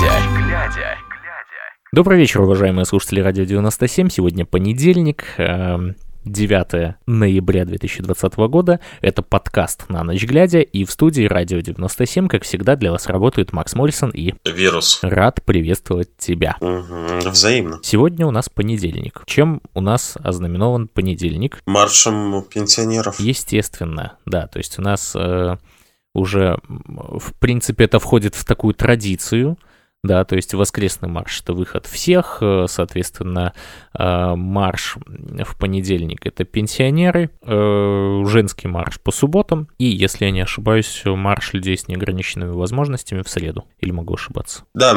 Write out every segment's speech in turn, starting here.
глядя. Добрый вечер, уважаемые слушатели Радио 97. Сегодня понедельник, 9 эм, ноября 2020 года. Это подкаст «На ночь глядя», и в студии Радио 97, как всегда, для вас работают Макс Моррисон и... Вирус. Рад приветствовать тебя. Угу, взаимно. Сегодня у нас понедельник. Чем у нас ознаменован понедельник? Маршем пенсионеров. Естественно, да. То есть у нас... Э, уже, в принципе, это входит в такую традицию, да, то есть воскресный марш — это выход всех, э, соответственно, э, марш в понедельник — это пенсионеры, э, женский марш по субботам, и, если я не ошибаюсь, марш людей с неограниченными возможностями в среду, или могу ошибаться? Да,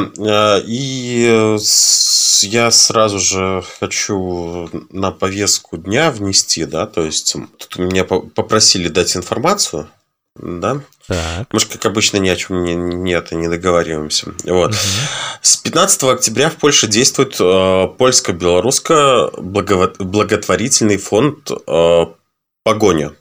и я сразу же хочу на повестку дня внести, да, то есть тут меня попросили дать информацию, да? Так. Мы же, как обычно, ни о чем не, нет, не договариваемся. Вот. Угу. С 15 октября в Польше действует э, польско-белорусско-благотворительный фонд э, «Погоня».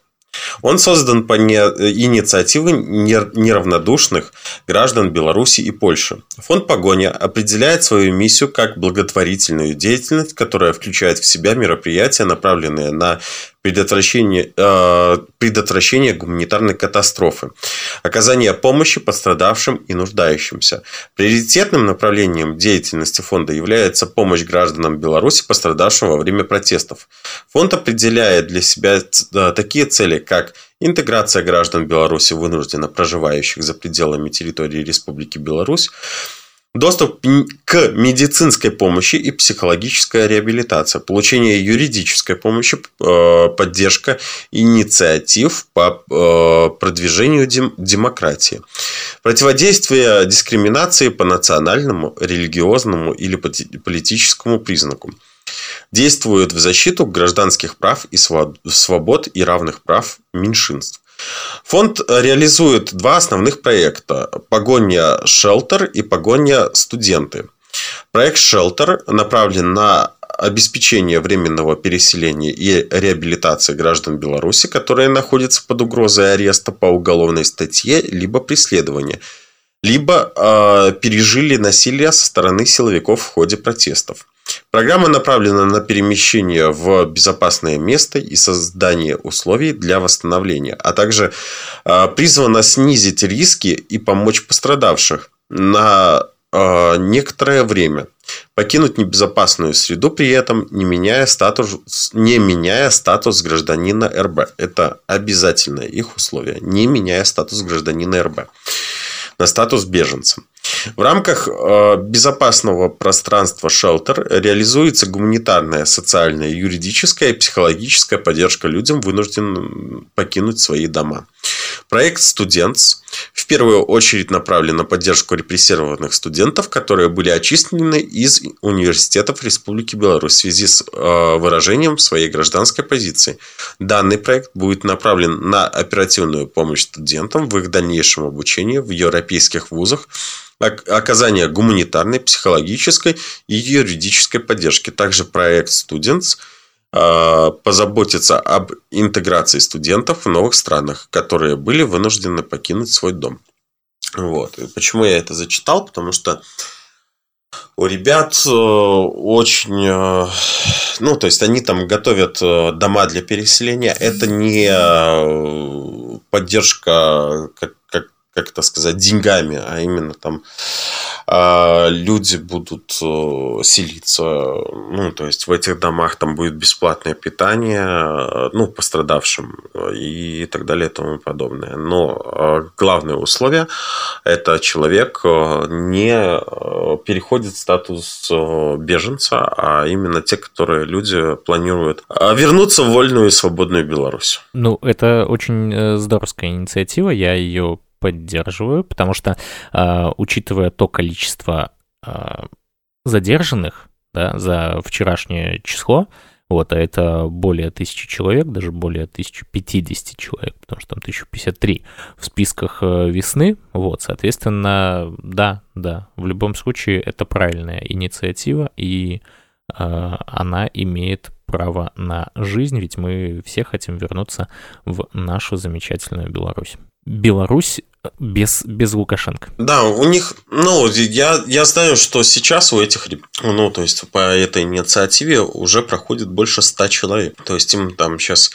Он создан по инициативе неравнодушных граждан Беларуси и Польши. Фонд «Погоня» определяет свою миссию как благотворительную деятельность, которая включает в себя мероприятия, направленные на предотвращение, э, предотвращение гуманитарной катастрофы, оказание помощи пострадавшим и нуждающимся. Приоритетным направлением деятельности фонда является помощь гражданам Беларуси, пострадавшим во время протестов. Фонд определяет для себя э, такие цели, как интеграция граждан Беларуси, вынужденно проживающих за пределами территории Республики Беларусь, Доступ к медицинской помощи и психологическая реабилитация, получение юридической помощи, э, поддержка инициатив по э, продвижению демократии, противодействие дискриминации по национальному, религиозному или политическому признаку. Действует в защиту гражданских прав и свобод и равных прав меньшинств. Фонд реализует два основных проекта – «Погоня Шелтер» и «Погоня Студенты». Проект «Шелтер» направлен на обеспечение временного переселения и реабилитации граждан Беларуси, которые находятся под угрозой ареста по уголовной статье либо преследования, либо э, пережили насилие со стороны силовиков в ходе протестов. Программа направлена на перемещение в безопасное место и создание условий для восстановления, а также а, призвана снизить риски и помочь пострадавших на а, некоторое время покинуть небезопасную среду, при этом не меняя статус, не меняя статус гражданина РБ. Это обязательное их условие, не меняя статус гражданина РБ на статус беженца. В рамках э, безопасного пространства Shelter реализуется гуманитарная, социальная, юридическая и психологическая поддержка людям, вынужденным покинуть свои дома. Проект Students в первую очередь направлен на поддержку репрессированных студентов, которые были очищены из университетов Республики Беларусь в связи с э, выражением своей гражданской позиции. Данный проект будет направлен на оперативную помощь студентам в их дальнейшем обучении в европейских вузах оказание гуманитарной, психологической и юридической поддержки. Также проект Students а, позаботится об интеграции студентов в новых странах, которые были вынуждены покинуть свой дом. Вот. И почему я это зачитал? Потому что у ребят э, очень... Э, ну, то есть, они там готовят э, дома для переселения. Это не поддержка, как как это сказать, деньгами, а именно там э, люди будут э, селиться, ну, то есть в этих домах там будет бесплатное питание, э, ну, пострадавшим и так далее и тому подобное. Но э, главное условие – это человек э, не э, переходит статус э, беженца, а именно те, которые люди планируют вернуться в вольную и свободную Беларусь. Ну, это очень здоровская инициатива, я ее поддерживаю, потому что, э, учитывая то количество э, задержанных да, за вчерашнее число, вот, а это более тысячи человек, даже более 1050 человек, потому что там 1053 в списках э, весны. Вот, соответственно, да, да, в любом случае это правильная инициатива, и э, она имеет право на жизнь, ведь мы все хотим вернуться в нашу замечательную Беларусь. Беларусь без, без Лукашенко. Да, у них, ну, я, я знаю, что сейчас у этих, ну, то есть по этой инициативе уже проходит больше ста человек. То есть им там сейчас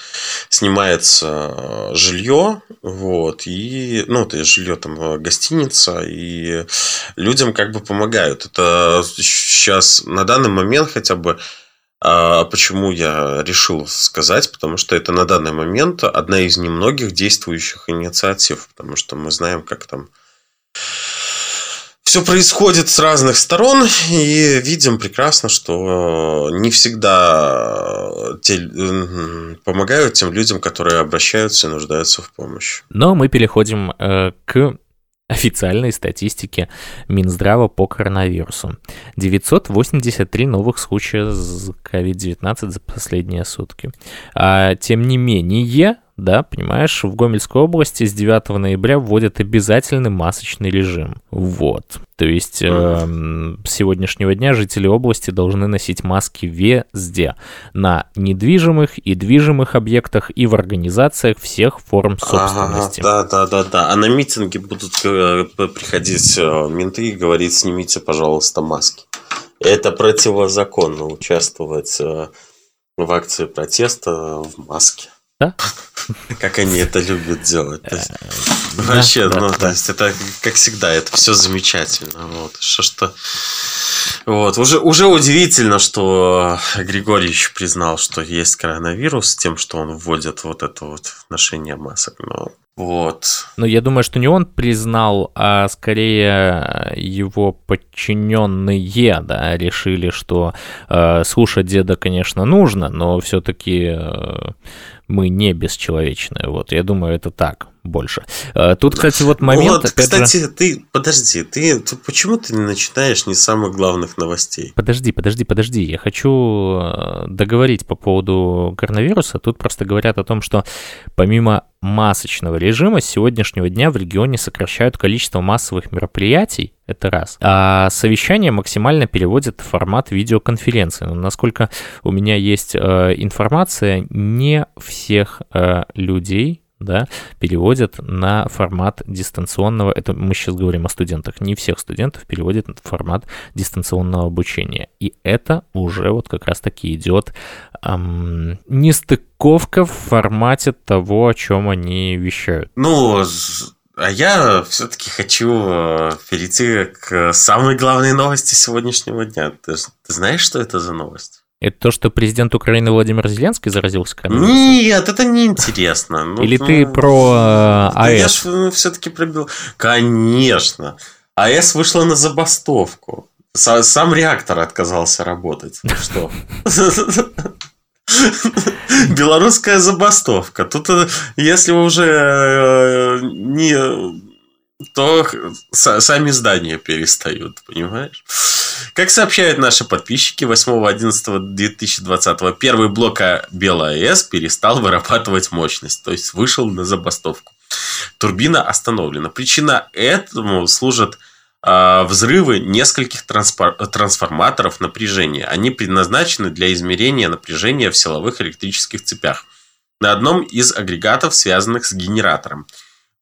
снимается жилье, вот, и, ну, то есть жилье там гостиница, и людям как бы помогают. Это сейчас на данный момент хотя бы почему я решил сказать? Потому что это на данный момент одна из немногих действующих инициатив. Потому что мы знаем, как там все происходит с разных сторон, и видим прекрасно, что не всегда те, помогают тем людям, которые обращаются и нуждаются в помощи. Но мы переходим э, к официальной статистики Минздрава по коронавирусу. 983 новых случая COVID-19 за последние сутки. А, тем не менее, да, понимаешь, в Гомельской области с 9 ноября вводят обязательный масочный режим. Вот. То есть э, с сегодняшнего дня жители области должны носить маски везде. На недвижимых и движимых объектах и в организациях всех форм собственности. Ага, да, да, да, да. А на митинги будут э, приходить э, менты и говорить, снимите, пожалуйста, маски. Это противозаконно участвовать э, в акции протеста в маске. Да? Как они это любят делать. э, вообще, да, ну, то есть, это, как всегда, это все замечательно. Вот, что что... Вот, уже, уже удивительно, что Григорьевич признал, что есть коронавирус, тем, что он вводит вот это вот ношение масок. Но вот. Но я думаю, что не он признал, а скорее его подчиненные, да, решили, что э, слушать деда, конечно, нужно, но все-таки э, мы не бесчеловечные. Вот, я думаю, это так больше. Э, тут, кстати, вот момент... Вот, кстати, же... ты, подожди, ты, ты почему ты не начинаешь не с самых главных новостей? Подожди, подожди, подожди, я хочу э, договорить по поводу коронавируса. Тут просто говорят о том, что помимо масочного режима с сегодняшнего дня в регионе сокращают количество массовых мероприятий, это раз. А совещание максимально переводят в формат видеоконференции. Но насколько у меня есть э, информация, не всех э, людей да, переводят на формат дистанционного, это мы сейчас говорим о студентах, не всех студентов переводят в формат дистанционного обучения. И это уже вот как раз-таки идет эм, нестыковка в формате того, о чем они вещают. Ну, а я все-таки хочу э, перейти к самой главной новости сегодняшнего дня. Ты, ты знаешь, что это за новость? Это то, что президент Украины Владимир Зеленский заразился коронавирусом? Нет, это неинтересно. Ну, Или ты ну, про АЭС? Я же ну, все-таки пробил. Конечно. АЭС вышла на забастовку. Сам реактор отказался работать. Ну что? Белорусская забастовка. Тут, э, если уже э, не то сами здания перестают, понимаешь? Как сообщают наши подписчики, 8.11.2020 первый блок БелАЭС перестал вырабатывать мощность, то есть вышел на забастовку. Турбина остановлена. Причина этому служат э, взрывы нескольких трансформаторов напряжения. Они предназначены для измерения напряжения в силовых электрических цепях на одном из агрегатов, связанных с генератором –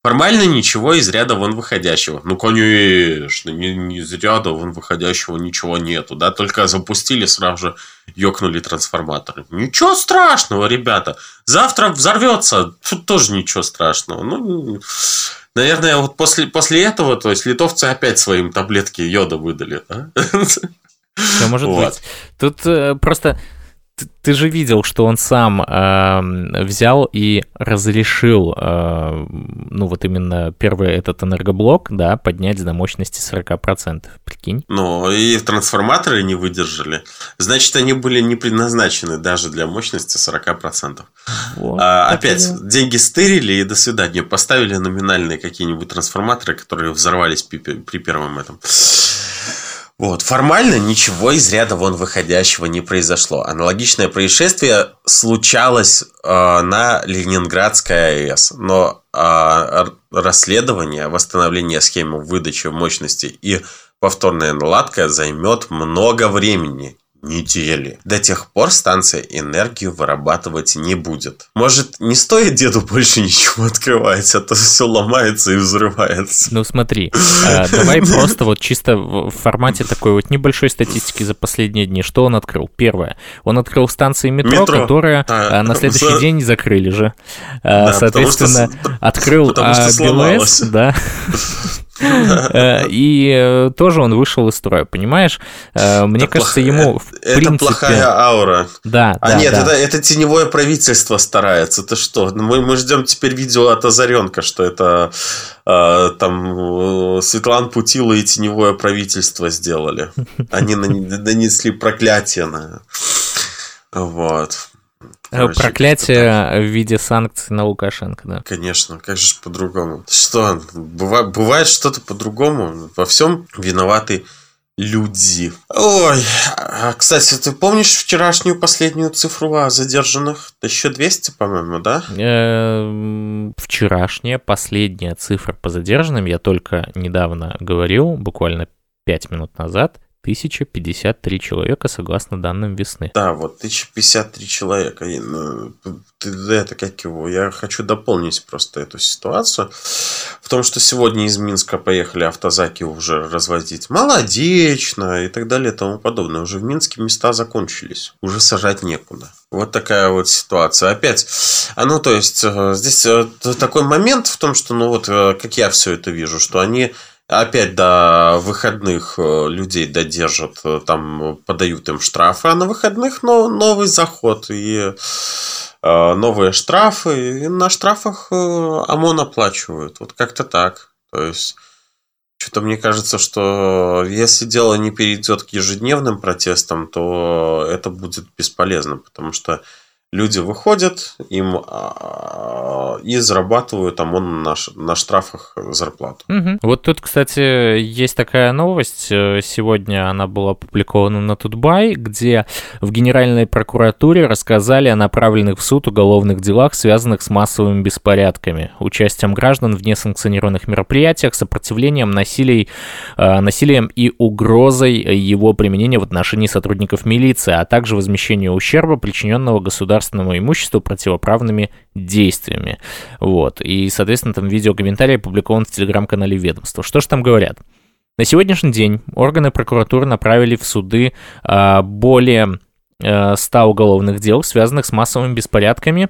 Формально ничего из ряда вон выходящего. Ну, конечно, не, не из ряда вон выходящего ничего нету. Да, только запустили, сразу же ёкнули трансформаторы. Ничего страшного, ребята. Завтра взорвется. Тут тоже ничего страшного. Ну, наверное, вот после, после этого, то есть литовцы опять своим таблетки йода выдали. Да? Все может вот. быть. Тут э, просто ты, ты же видел, что он сам э, взял и разрешил, э, ну вот именно первый этот энергоблок, да, поднять до мощности 40%, прикинь. Ну, и трансформаторы не выдержали. Значит, они были не предназначены даже для мощности 40%. Вот, а, опять, да. деньги стырили и до свидания. Поставили номинальные какие-нибудь трансформаторы, которые взорвались при, при первом этом. Вот. Формально ничего из ряда вон выходящего не произошло. Аналогичное происшествие случалось э, на Ленинградской АЭС, но э, расследование, восстановление схемы выдачи мощности и повторная наладка займет много времени. Недели. До тех пор станция энергию вырабатывать не будет. Может, не стоит деду больше ничего открывать, а то все ломается и взрывается. Ну смотри, э, давай просто вот чисто в формате такой вот небольшой статистики за последние дни. Что он открыл? Первое. Он открыл станции метро, которые а, на следующий день закрыли же. Да, Соответственно, открыл БЛС, да. Э, и э, тоже он вышел из строя, понимаешь? Э, мне кажется, ему в Это плохая аура. Да, А нет, это теневое правительство старается. Ты что? Мы мы ждем теперь видео от Озаренка, что это там Светлан Путила и теневое правительство сделали. Они нанесли проклятие на... Вот. Короче, Проклятие в виде санкций на Лукашенко, да. Конечно, как же по-другому? Что, бывает, бывает что-то по-другому? Во всем виноваты люди. Ой, а, кстати, ты помнишь вчерашнюю последнюю цифру о задержанных? Еще 200, по-моему, да? Эм, вчерашняя последняя цифра по задержанным, я только недавно говорил, буквально 5 минут назад, 1053 человека, согласно данным весны. Да, вот 1053 человека. Ну, это как его? Я хочу дополнить просто эту ситуацию. В том, что сегодня из Минска поехали автозаки уже развозить молодечно и так далее и тому подобное. Уже в Минске места закончились. Уже сажать некуда. Вот такая вот ситуация. Опять, а ну то есть э, здесь э, такой момент в том, что ну вот э, как я все это вижу, что они Опять до выходных э, людей додержат, э, там подают им штрафы, а на выходных но новый заход и э, новые штрафы. И на штрафах ОМОН оплачивают. Вот как-то так. То есть, что-то мне кажется, что если дело не перейдет к ежедневным протестам, то это будет бесполезно, потому что люди выходят, им а, и зарабатывают там он на, на штрафах зарплату. Угу. Вот тут, кстати, есть такая новость. Э, сегодня она была опубликована на Тутбай, где в Генеральной прокуратуре рассказали о направленных в суд уголовных делах, связанных с массовыми беспорядками, участием граждан в несанкционированных мероприятиях, сопротивлением, насилий, э, насилием и угрозой его применения в отношении сотрудников милиции, а также возмещению ущерба, причиненного государству государственному имуществу противоправными действиями. Вот. И, соответственно, там видеокомментарий опубликован в телеграм-канале ведомства. Что же там говорят? На сегодняшний день органы прокуратуры направили в суды а, более 100 а, уголовных дел, связанных с массовыми беспорядками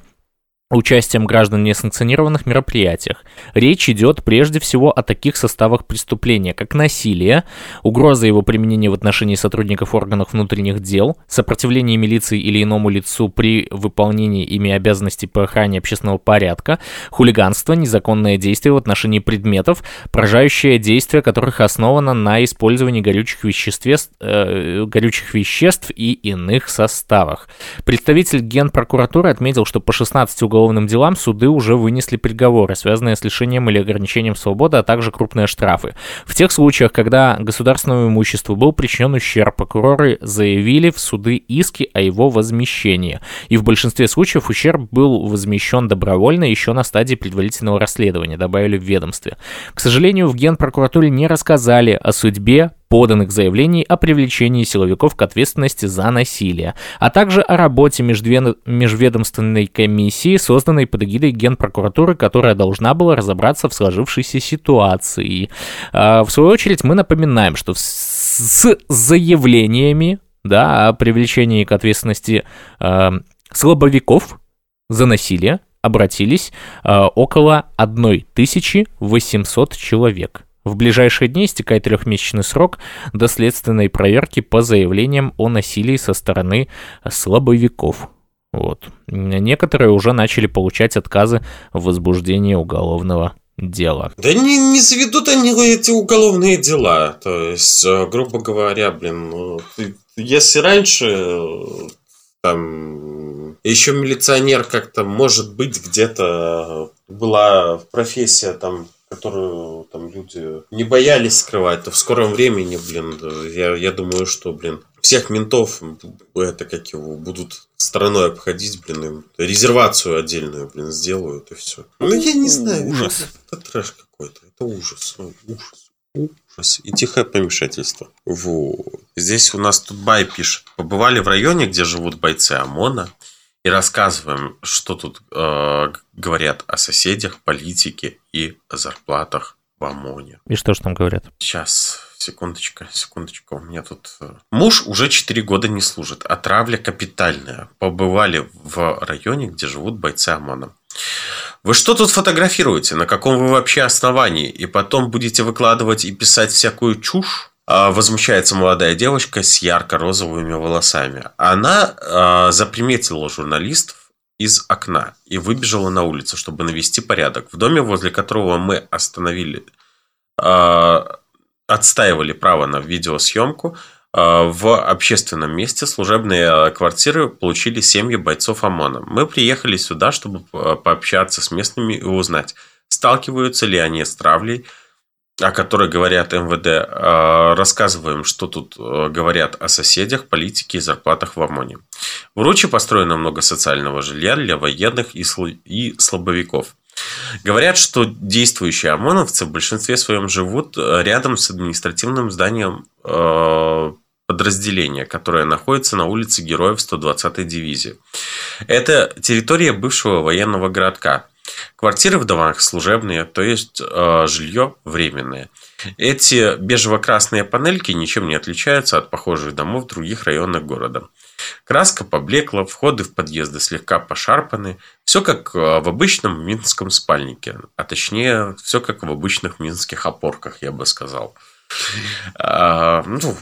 участием граждан в несанкционированных мероприятиях. Речь идет прежде всего о таких составах преступления, как насилие, угроза его применения в отношении сотрудников органов внутренних дел, сопротивление милиции или иному лицу при выполнении ими обязанностей по охране общественного порядка, хулиганство, незаконное действие в отношении предметов, поражающее действие которых основано на использовании горючих веществ, э, горючих веществ и иных составах. Представитель Генпрокуратуры отметил, что по 16 уголовным уголовным делам суды уже вынесли приговоры, связанные с лишением или ограничением свободы, а также крупные штрафы. В тех случаях, когда государственному имуществу был причинен ущерб, прокуроры заявили в суды иски о его возмещении. И в большинстве случаев ущерб был возмещен добровольно еще на стадии предварительного расследования, добавили в ведомстве. К сожалению, в Генпрокуратуре не рассказали о судьбе поданных заявлений о привлечении силовиков к ответственности за насилие, а также о работе межведомственной комиссии, созданной под эгидой Генпрокуратуры, которая должна была разобраться в сложившейся ситуации. А, в свою очередь мы напоминаем, что с заявлениями да, о привлечении к ответственности э, слабовиков за насилие обратились э, около 1800 человек. В ближайшие дни истекает трехмесячный срок до следственной проверки по заявлениям о насилии со стороны слабовиков. Вот. Некоторые уже начали получать отказы в возбуждении уголовного дела. Да не, не заведут они эти уголовные дела. То есть, э, грубо говоря, блин, ну, если раньше там еще милиционер как-то, может быть, где-то была профессия там которую там люди не боялись скрывать, то в скором времени, блин, я, я думаю, что, блин, всех ментов это как его будут стороной обходить, блин, им резервацию отдельную, блин, сделают и все. Ну, я не знаю. Ужас. Это, это трэш какой-то. Это ужас. Ну, ужас. Ужас. И тихое помешательство. Вот. Здесь у нас тут Бай пишет. Побывали в районе, где живут бойцы ОМОНа, и рассказываем, что тут э, говорят о соседях, политике и о зарплатах в ОМОНе. И что же там говорят? Сейчас, секундочка, секундочку. У меня тут... Э, муж уже 4 года не служит. Отравля капитальная. Побывали в районе, где живут бойцы ОМОНа. Вы что тут фотографируете? На каком вы вообще основании? И потом будете выкладывать и писать всякую чушь? А, возмущается молодая девочка с ярко-розовыми волосами. Она а, заприметила журналистов из окна и выбежала на улицу, чтобы навести порядок. В доме, возле которого мы остановили, а, отстаивали право на видеосъемку, в общественном месте служебные квартиры получили семьи бойцов ОМОНа. Мы приехали сюда, чтобы пообщаться с местными и узнать, сталкиваются ли они с травлей, о которой говорят МВД, а, рассказываем, что тут э, говорят о соседях, политике и зарплатах в ОМОНе. В Руче построено много социального жилья для военных и слабовиков. Говорят, что действующие ОМОНовцы в большинстве своем живут э, рядом с административным зданием э, подразделения, которое находится на улице Героев 120-й дивизии. Это территория бывшего военного городка – Квартиры в домах служебные, то есть э, жилье временное. Эти бежево-красные панельки ничем не отличаются от похожих домов в других районах города. Краска поблекла, входы в подъезды слегка пошарпаны. Все как э, в обычном минском спальнике. А точнее, все как в обычных минских опорках, я бы сказал. А, ну,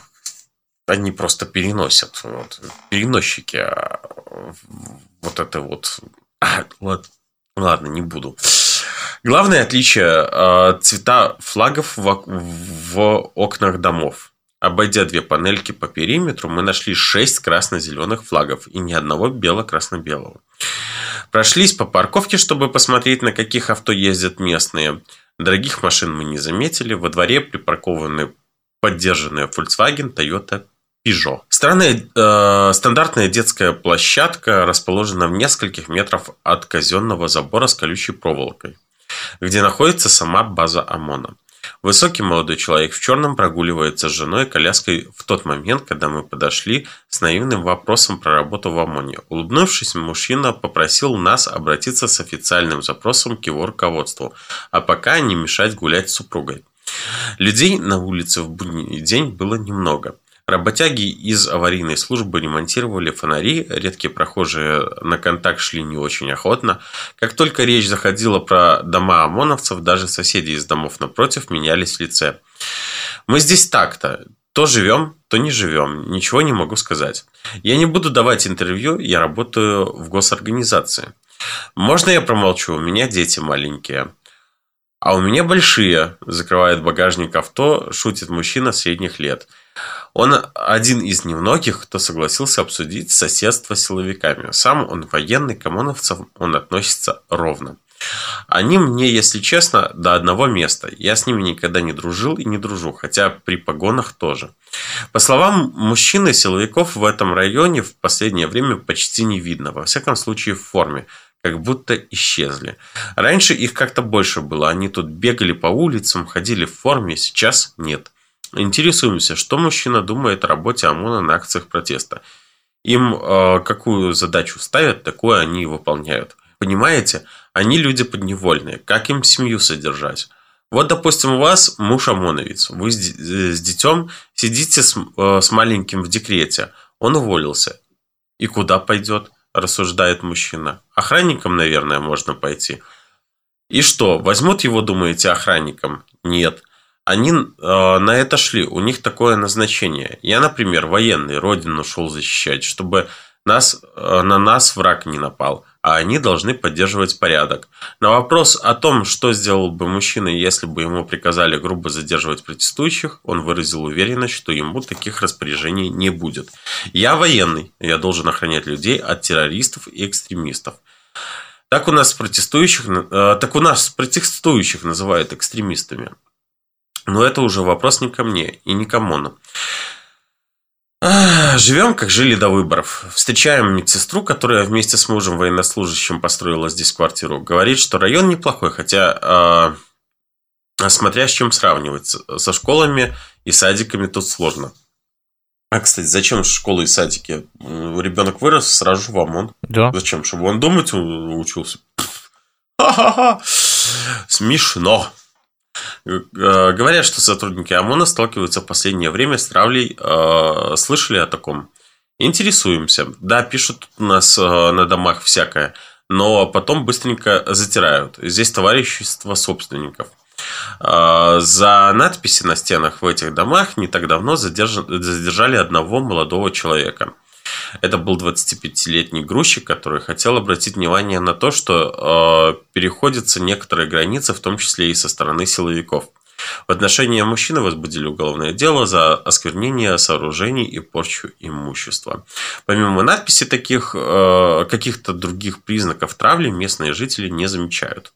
они просто переносят. Вот, переносчики. А, вот это вот. А, вот Ладно, не буду. Главное отличие э, цвета флагов в окнах домов. Обойдя две панельки по периметру, мы нашли шесть красно-зеленых флагов и ни одного бело-красно-белого. Прошлись по парковке, чтобы посмотреть, на каких авто ездят местные. Дорогих машин мы не заметили. Во дворе припаркованы поддержанные Volkswagen, Toyota, Peugeot. Странная, э, стандартная детская площадка расположена в нескольких метрах от казенного забора с колючей проволокой, где находится сама база ОМОНа. Высокий молодой человек в черном прогуливается с женой коляской в тот момент, когда мы подошли с наивным вопросом про работу в ОМОНе. Улыбнувшись, мужчина попросил нас обратиться с официальным запросом к его руководству, а пока не мешать гулять с супругой. Людей на улице в будний день было немного. Работяги из аварийной службы ремонтировали фонари, редкие прохожие на контакт шли не очень охотно. Как только речь заходила про дома ОМОНовцев, даже соседи из домов напротив менялись в лице. Мы здесь так-то. То живем, то не живем. Ничего не могу сказать. Я не буду давать интервью, я работаю в госорганизации. Можно я промолчу? У меня дети маленькие. А у меня большие, закрывает багажник авто, шутит мужчина средних лет. Он один из немногих, кто согласился обсудить соседство с силовиками. Сам он военный, к ОМОНовцам он относится ровно. Они мне, если честно, до одного места. Я с ними никогда не дружил и не дружу, хотя при погонах тоже. По словам мужчины, силовиков в этом районе в последнее время почти не видно, во всяком случае в форме, как будто исчезли. Раньше их как-то больше было, они тут бегали по улицам, ходили в форме, сейчас нет. Интересуемся, что мужчина думает о работе ОМОНа на акциях протеста. Им э, какую задачу ставят, такую они и выполняют. Понимаете, они люди подневольные. Как им семью содержать? Вот, допустим, у вас муж ОМОНовец. Вы с, с детем сидите с, э, с маленьким в декрете. Он уволился. И куда пойдет? Рассуждает мужчина. Охранником, наверное, можно пойти. И что, возьмут его, думаете, охранником? Нет. Они э, на это шли, у них такое назначение. Я, например, военный, родину шел защищать, чтобы нас, э, на нас враг не напал, а они должны поддерживать порядок. На вопрос о том, что сделал бы мужчина, если бы ему приказали грубо задерживать протестующих, он выразил уверенность, что ему таких распоряжений не будет. Я военный, я должен охранять людей от террористов и экстремистов. Так у нас протестующих, э, так у нас протестующих называют экстремистами. Но это уже вопрос не ко мне и не к ОМОНу. Живем, как жили до выборов. Встречаем медсестру, которая вместе с мужем военнослужащим построила здесь квартиру. Говорит, что район неплохой, хотя э, смотря с чем сравнивать. Со школами и садиками тут сложно. А, кстати, зачем школы и садики? Ребенок вырос, сразу в ОМОН. Да. Зачем? Чтобы он думать учился? Ха-ха-ха! Смешно. Э, говорят, что сотрудники ОМОНа сталкиваются в последнее время с травлей. Э, слышали о таком? Интересуемся. Да, пишут у нас э, на домах всякое, но потом быстренько затирают. Здесь товарищество собственников – за надписи на стенах в этих домах не так давно задержали одного молодого человека. Это был 25-летний грузчик, который хотел обратить внимание на то, что э, переходятся некоторые границы, в том числе и со стороны силовиков. В отношении мужчины возбудили уголовное дело за осквернение сооружений и порчу имущества. Помимо надписи таких, э, каких-то других признаков травли местные жители не замечают.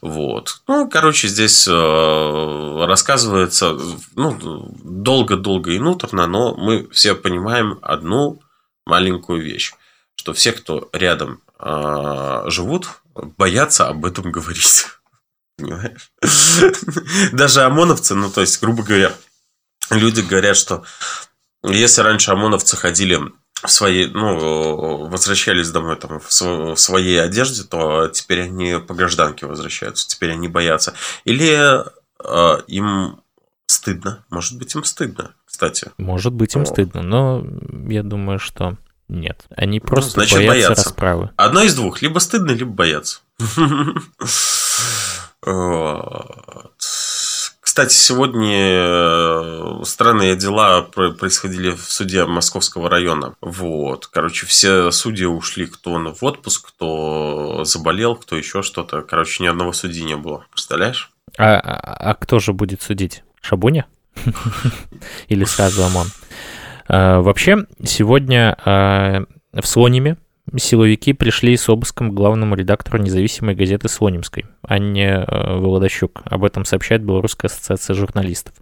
Вот. Ну, короче, здесь э, рассказывается ну, долго-долго и нуторно, но мы все понимаем одну маленькую вещь, что все, кто рядом э, живут, боятся об этом говорить. Понимаешь? Даже ОМОНовцы, ну, то есть, грубо говоря, люди говорят, что если раньше ОМОНовцы ходили в своей, ну, возвращались домой там в своей одежде, то теперь они по гражданке возвращаются, теперь они боятся. Или э, им стыдно. Может быть, им стыдно, кстати. Может быть, им О. стыдно, но я думаю, что нет. Они ну, просто Значит, боятся, боятся расправы. Одно из двух. Либо стыдно, либо боятся. Кстати, сегодня э, странные дела происходили в суде Московского района. Вот. Короче, все судьи ушли, кто в отпуск, кто заболел, кто еще что-то. Короче, ни одного судьи не было. Представляешь? А, а, а кто же будет судить? Шабуня? Или сразу ОМОН? А, вообще, сегодня а, в Слониме силовики пришли с обыском к главному редактору независимой газеты «Слонимской», Анне э, Володощук. Об этом сообщает Белорусская ассоциация журналистов.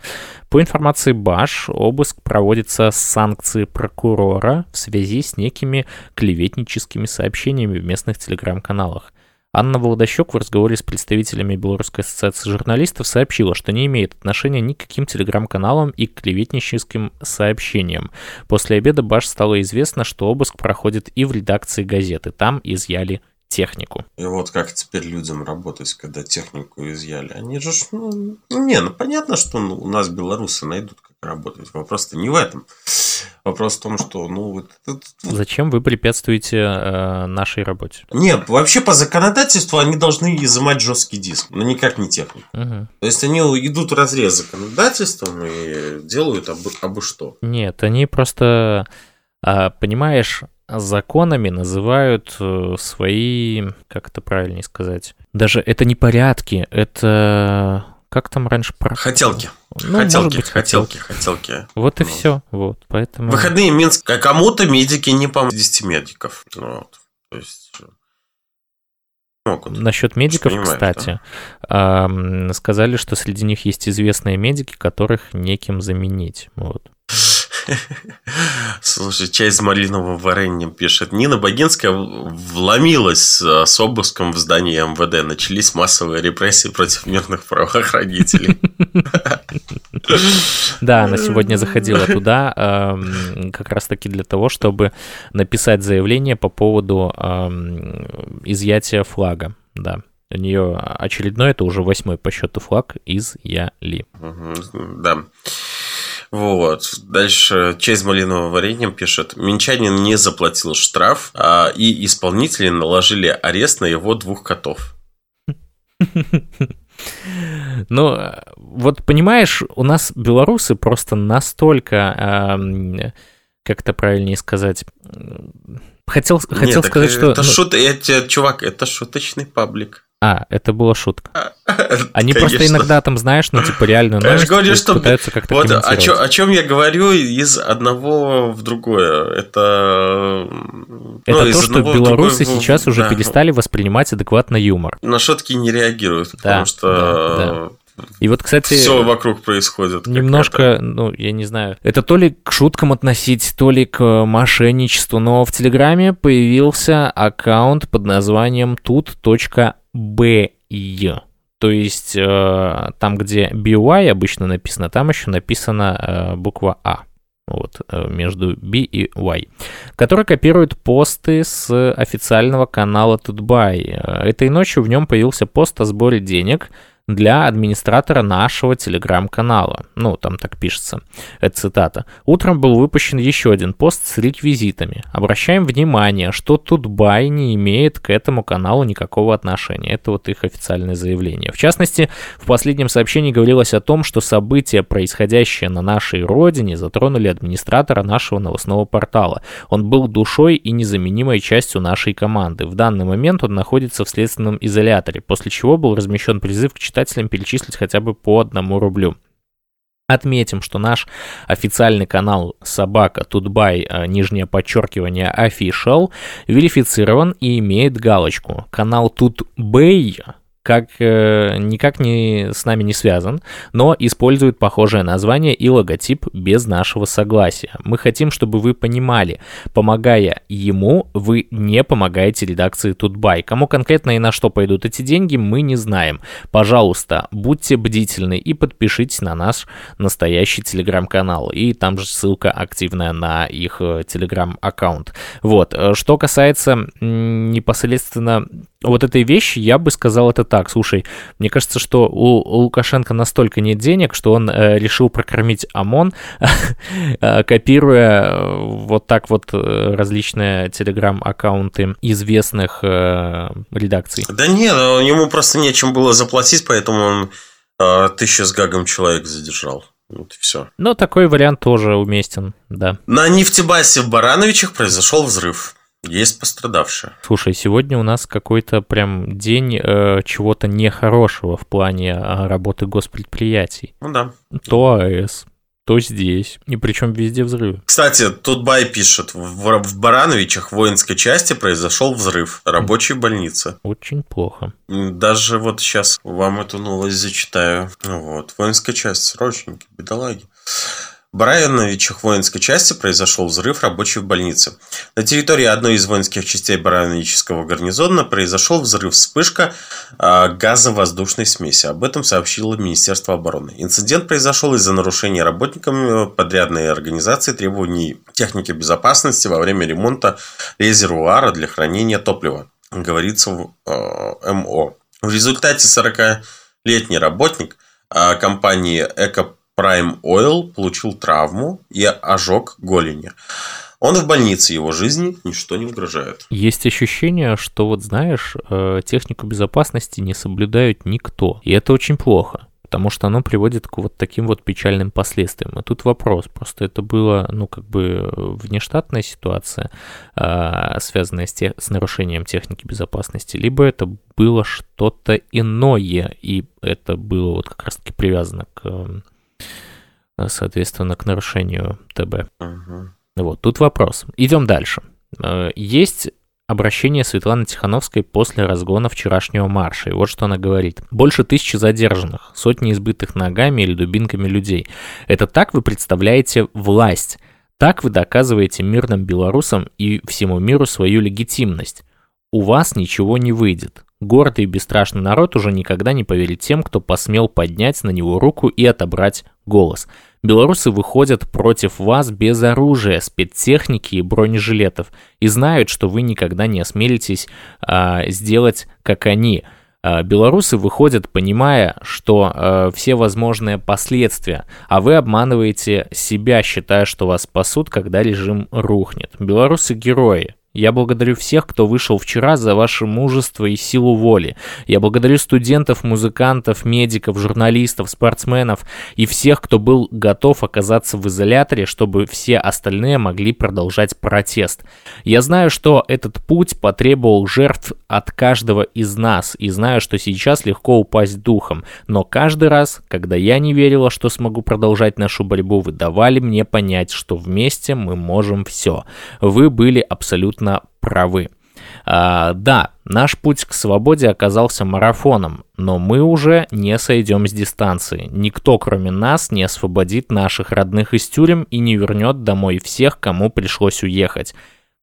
По информации БАШ, обыск проводится с санкции прокурора в связи с некими клеветническими сообщениями в местных телеграм-каналах. Анна Володощук в разговоре с представителями Белорусской ассоциации журналистов сообщила, что не имеет отношения ни к каким телеграм-каналам и к клеветническим сообщениям. После обеда Баш стало известно, что обыск проходит и в редакции газеты. Там изъяли технику. И вот как теперь людям работать, когда технику изъяли? Они же, ну, не, ну понятно, что ну, у нас белорусы найдут, работать. Вопрос-то не в этом. Вопрос в том, что, ну, вот... Зачем вы препятствуете э, нашей работе? Нет, вообще по законодательству они должны изымать жесткий диск, но никак не технику. Угу. То есть они идут в разрез законодательством и делают абы, абы что. Нет, они просто, а, понимаешь, законами называют э, свои, как это правильнее сказать, даже это не порядки, это как там раньше про... Хотелки. Ну, хотелки, быть, хотелки, хотелки. Вот и все. Вот, поэтому... Выходные Минск. А кому-то медики не помогут. 10 медиков. Вот. То есть... Могут. Насчет медиков, кстати, да? сказали, что среди них есть известные медики, которых неким заменить. Вот. Слушай, часть малинового варенья пишет. Нина Богинская вломилась с обыском в здание МВД. Начались массовые репрессии против мирных правоохранителей. Да, она сегодня заходила туда как раз-таки для того, чтобы написать заявление по поводу изъятия флага. Да. У нее очередной, это уже восьмой по счету флаг изъяли. Да. Вот. Дальше честь малинового вареньем пишет. Минчанин не заплатил штраф, а, и исполнители наложили арест на его двух котов. Ну, вот понимаешь, у нас белорусы просто настолько, как это правильнее сказать, хотел, хотел Нет, сказать, что... Это ну... шут, я, чувак, это шуточный паблик. А, это была шутка. Они Конечно. просто иногда там, знаешь, ну, типа, реально я же говорю, что... пытаются как-то вот о, чё, о чем я говорю из одного в другое. Это... Это ну, то, что белорусы сейчас уже да. перестали воспринимать адекватно юмор. На шутки не реагируют, да, потому что... Да, да. И вот, кстати... Все вокруг происходит. Немножко, ну, я не знаю, это то ли к шуткам относить, то ли к мошенничеству, но в Телеграме появился аккаунт под названием тут.б. То есть э, там, где BY обычно написано, там еще написана э, буква А вот, э, между B и Y, который копирует посты с официального канала Тутбай. Э, этой ночью в нем появился пост о сборе денег – для администратора нашего телеграм-канала. Ну, там так пишется. Это цитата. Утром был выпущен еще один пост с реквизитами. Обращаем внимание, что Тутбай не имеет к этому каналу никакого отношения. Это вот их официальное заявление. В частности, в последнем сообщении говорилось о том, что события, происходящие на нашей родине, затронули администратора нашего новостного портала. Он был душой и незаменимой частью нашей команды. В данный момент он находится в следственном изоляторе, после чего был размещен призыв к читателям перечислить хотя бы по одному рублю. Отметим, что наш официальный канал Собака Тутбай, э, нижнее подчеркивание Official, верифицирован и имеет галочку. Канал Тутбэй как э, никак не с нами не связан, но использует похожее название и логотип без нашего согласия. Мы хотим, чтобы вы понимали, помогая ему, вы не помогаете редакции Тутбай. Кому конкретно и на что пойдут эти деньги, мы не знаем. Пожалуйста, будьте бдительны и подпишитесь на наш настоящий телеграм-канал. И там же ссылка активная на их э, телеграм-аккаунт. Вот. Э, что касается непосредственно вот этой вещи, я бы сказал это так. Слушай, мне кажется, что у, Лукашенко настолько нет денег, что он э, решил прокормить ОМОН, э, копируя э, вот так вот э, различные телеграм-аккаунты известных э, редакций. Да нет, ну, ему просто нечем было заплатить, поэтому он э, тысячу с гагом человек задержал. Вот и все. Но такой вариант тоже уместен, да. На нефтебазе в Барановичах произошел взрыв. Есть пострадавшие. Слушай, сегодня у нас какой-то прям день э, чего-то нехорошего в плане э, работы госпредприятий. Ну да. То АЭС, то здесь. И причем везде взрывы. Кстати, тут Бай пишет, в, в Барановичах в воинской части произошел взрыв. Рабочей больницы. Очень плохо. Даже вот сейчас вам эту новость зачитаю. Вот. Воинская часть, срочники, бедолаги. В Барановичах воинской части произошел взрыв рабочей в больнице. На территории одной из воинских частей Барановического гарнизона произошел взрыв вспышка э, газовоздушной смеси. Об этом сообщило Министерство обороны. Инцидент произошел из-за нарушения работниками подрядной организации требований техники безопасности во время ремонта резервуара для хранения топлива, говорится в э, МО. В результате 40-летний работник э, компании «Эко Prime Oil получил травму и ожог голени. Он в больнице, его жизни ничто не угрожает. Есть ощущение, что вот знаешь, э, технику безопасности не соблюдают никто. И это очень плохо потому что оно приводит к вот таким вот печальным последствиям. И тут вопрос, просто это было, ну, как бы внештатная ситуация, э, связанная с, те, с нарушением техники безопасности, либо это было что-то иное, и это было вот как раз-таки привязано к Э, соответственно, к нарушению ТБ. Угу. Вот, тут вопрос. Идем дальше. Э, есть обращение Светланы Тихановской после разгона вчерашнего марша. И вот что она говорит. Больше тысячи задержанных, сотни избитых ногами или дубинками людей. Это так вы представляете власть? Так вы доказываете мирным белорусам и всему миру свою легитимность. У вас ничего не выйдет. Гордый и бесстрашный народ уже никогда не поверит тем, кто посмел поднять на него руку и отобрать голос. Белорусы выходят против вас без оружия, спецтехники и бронежилетов и знают, что вы никогда не осмелитесь а, сделать, как они. А, белорусы выходят, понимая, что а, все возможные последствия, а вы обманываете себя, считая, что вас спасут, когда режим рухнет. Белорусы герои, я благодарю всех, кто вышел вчера за ваше мужество и силу воли. Я благодарю студентов, музыкантов, медиков, журналистов, спортсменов и всех, кто был готов оказаться в изоляторе, чтобы все остальные могли продолжать протест. Я знаю, что этот путь потребовал жертв от каждого из нас и знаю, что сейчас легко упасть духом, но каждый раз, когда я не верила, что смогу продолжать нашу борьбу, вы давали мне понять, что вместе мы можем все. Вы были абсолютно правы. А, да, наш путь к свободе оказался марафоном, но мы уже не сойдем с дистанции. Никто, кроме нас, не освободит наших родных из тюрем и не вернет домой всех, кому пришлось уехать.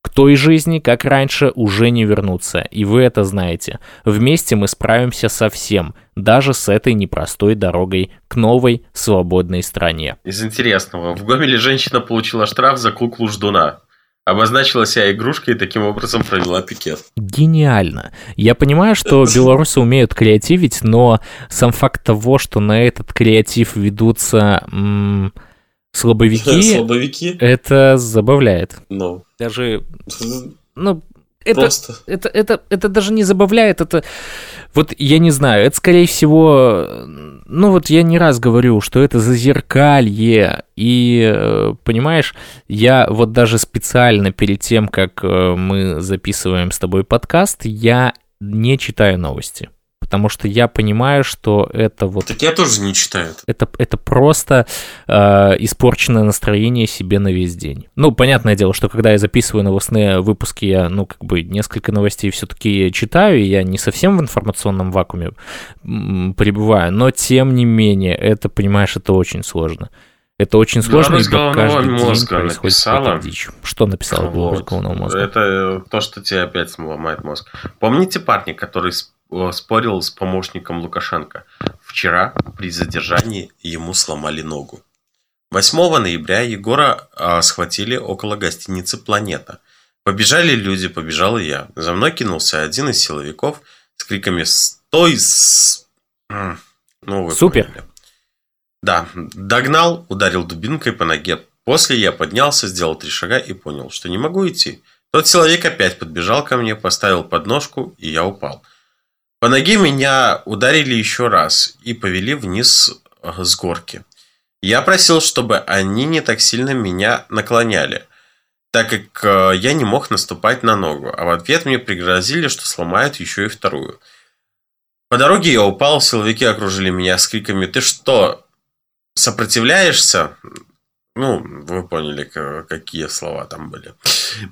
К той жизни, как раньше, уже не вернуться, и вы это знаете. Вместе мы справимся со всем, даже с этой непростой дорогой к новой свободной стране. Из интересного. В Гомеле женщина получила штраф за куклу ждуна обозначила себя игрушкой и таким образом провела пикет. Гениально. Я понимаю, что белорусы умеют креативить, но сам факт того, что на этот креатив ведутся м- слабовики, слабовики, это забавляет. Ну. Даже, ну, это, Просто. Это, это, это даже не забавляет, это... Вот я не знаю, это скорее всего... Ну вот я не раз говорю, что это зазеркалье. И, э, понимаешь, я вот даже специально перед тем, как э, мы записываем с тобой подкаст, я не читаю новости потому что я понимаю, что это вот... Так я тоже не читаю. Это, это просто э, испорченное настроение себе на весь день. Ну, понятное дело, что когда я записываю новостные выпуски, я, ну, как бы несколько новостей все-таки читаю, и я не совсем в информационном вакууме пребываю, но тем не менее, это, понимаешь, это очень сложно. Это очень сложно, Беларусь ибо каждый мозга день происходит написала. дичь. Что написала вот. головного мозга? Это то, что тебе опять ломает мозг. Помните парня, который спорил с помощником Лукашенко. Вчера при задержании ему сломали ногу. 8 ноября Егора а, схватили около гостиницы «Планета». Побежали люди, побежал и я. За мной кинулся один из силовиков с криками «Стой!» с... Ну, вы Супер! Поняли. Да, догнал, ударил дубинкой по ноге. После я поднялся, сделал три шага и понял, что не могу идти. Тот человек опять подбежал ко мне, поставил подножку, и я упал. По ноге меня ударили еще раз и повели вниз э, с горки. Я просил, чтобы они не так сильно меня наклоняли, так как э, я не мог наступать на ногу, а в ответ мне пригрозили, что сломают еще и вторую. По дороге я упал, силовики окружили меня с криками «Ты что, сопротивляешься?» Ну, вы поняли, какие слова там были.